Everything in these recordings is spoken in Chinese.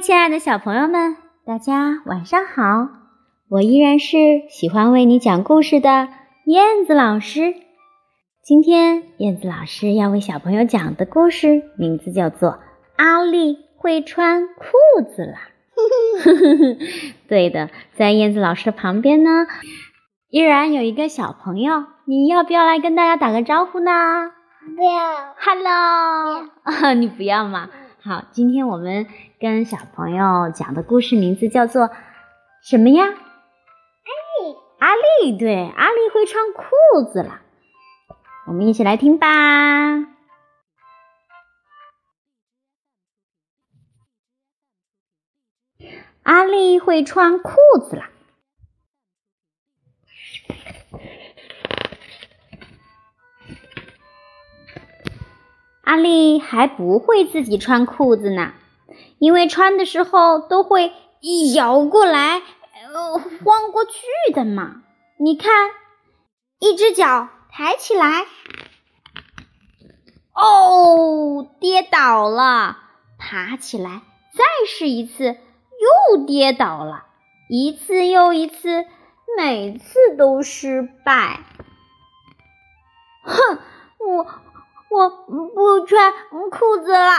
亲爱的小朋友们，大家晚上好！我依然是喜欢为你讲故事的燕子老师。今天燕子老师要为小朋友讲的故事名字叫做《阿丽会穿裤子啦》。对的，在燕子老师的旁边呢，依然有一个小朋友，你要不要来跟大家打个招呼呢？不要，Hello，你不要吗？好，今天我们跟小朋友讲的故事名字叫做什么呀？阿丽，阿丽，对，阿丽会穿裤子了。我们一起来听吧。阿丽会穿裤子了。阿丽还不会自己穿裤子呢，因为穿的时候都会摇过来、呃晃过去的嘛。你看，一只脚抬起来，哦，跌倒了；爬起来，再试一次，又跌倒了，一次又一次，每次都失败。哼，我。我不穿裤子了，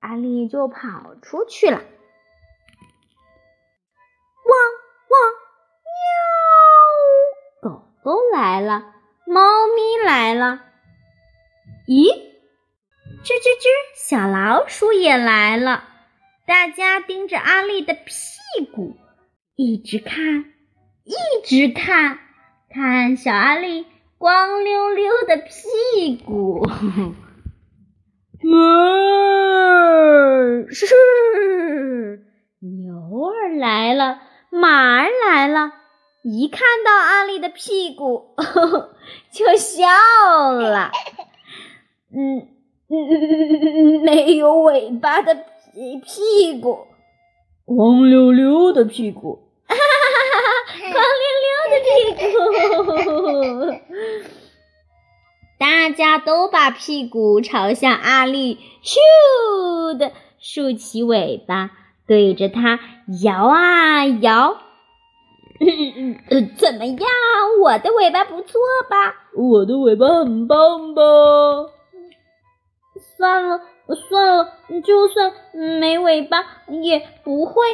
阿丽就跑出去了。汪汪喵！狗狗来了，猫咪来了。咦，吱吱吱，小老鼠也来了。大家盯着阿丽的屁股，一直看，一直看，看小阿丽。光溜溜的屁股，哞！是牛儿来了，马儿来了，一看到阿丽的屁股，就笑了。嗯嗯，没有尾巴的屁屁股，光溜溜的屁股。哈哈哈哈哈光溜溜的屁股，大家都把屁股朝向阿力，咻的竖起尾巴，对着它摇啊摇。怎么样？我的尾巴不错吧？我的尾巴很棒吧？算了，算了，就算没尾巴也不会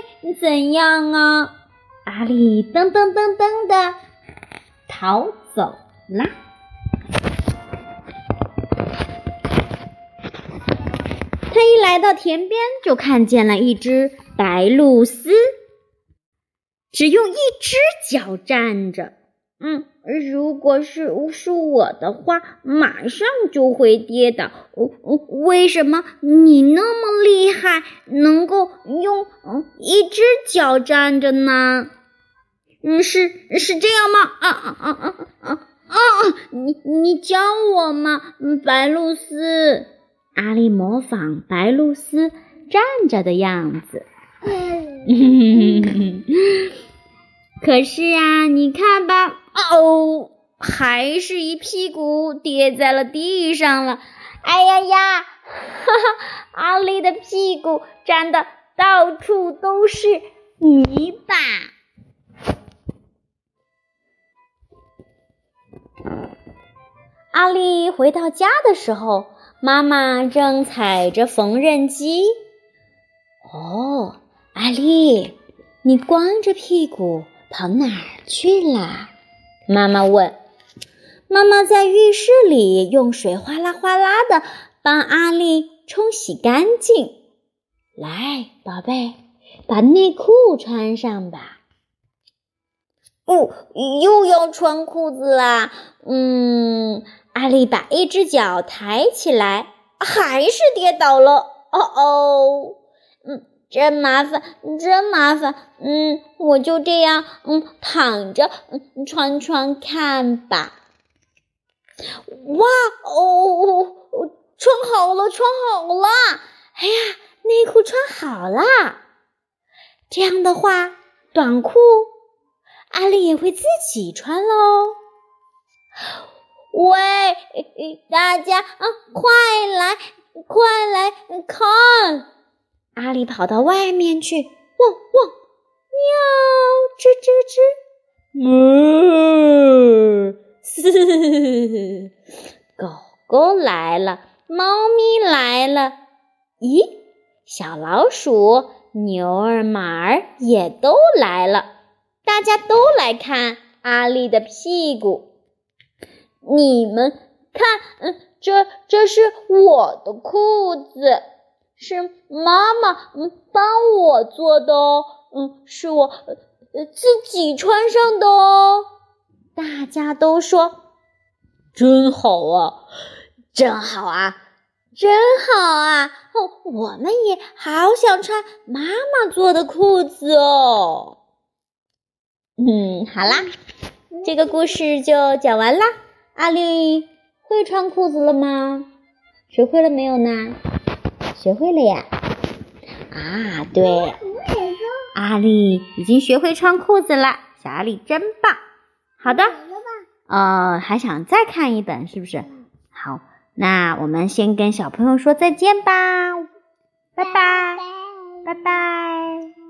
怎样啊。阿力噔噔噔噔的逃走啦。来到田边，就看见了一只白鹭鸶，只用一只脚站着。嗯，如果是是我的话，马上就会跌倒。为什么你那么厉害，能够用一只脚站着呢？嗯，是是这样吗？啊啊啊啊啊啊啊！你你教我吗？白露丝，阿丽模仿白露丝站着的样子。可是啊，你看吧，哦，还是一屁股跌在了地上了。哎呀呀，哈哈，阿丽的屁股沾的到处都是泥巴。阿丽回到家的时候，妈妈正踩着缝纫机。哦，阿丽，你光着屁股跑哪儿去了？妈妈问。妈妈在浴室里用水哗啦哗啦的帮阿丽冲洗干净。来，宝贝，把内裤穿上吧。哦，又要穿裤子啦。嗯。阿丽把一只脚抬起来，还是跌倒了。哦哦，嗯，真麻烦，真麻烦。嗯，我就这样，嗯，躺着，嗯，穿穿看吧。哇哦，穿好了，穿好了。哎呀，内裤穿好了。这样的话，短裤阿丽也会自己穿喽。喂，大家啊，快来，快来看！阿丽跑到外面去，汪汪，喵，吱吱吱，哞，嘶，狗狗来了，猫咪来了，咦，小老鼠、牛儿、马儿也都来了，大家都来看阿丽的屁股。你们看，嗯，这这是我的裤子，是妈妈嗯帮我做的哦，嗯，是我呃自己穿上的哦。大家都说真好啊，真好啊，真好啊！哦，我们也好想穿妈妈做的裤子哦。嗯，好啦，这个故事就讲完啦。阿丽会穿裤子了吗？学会了没有呢？学会了呀！啊，对，阿丽已经学会穿裤子了。小阿丽真棒。好的，呃，还想再看一本是不是？好，那我们先跟小朋友说再见吧，拜拜，拜拜。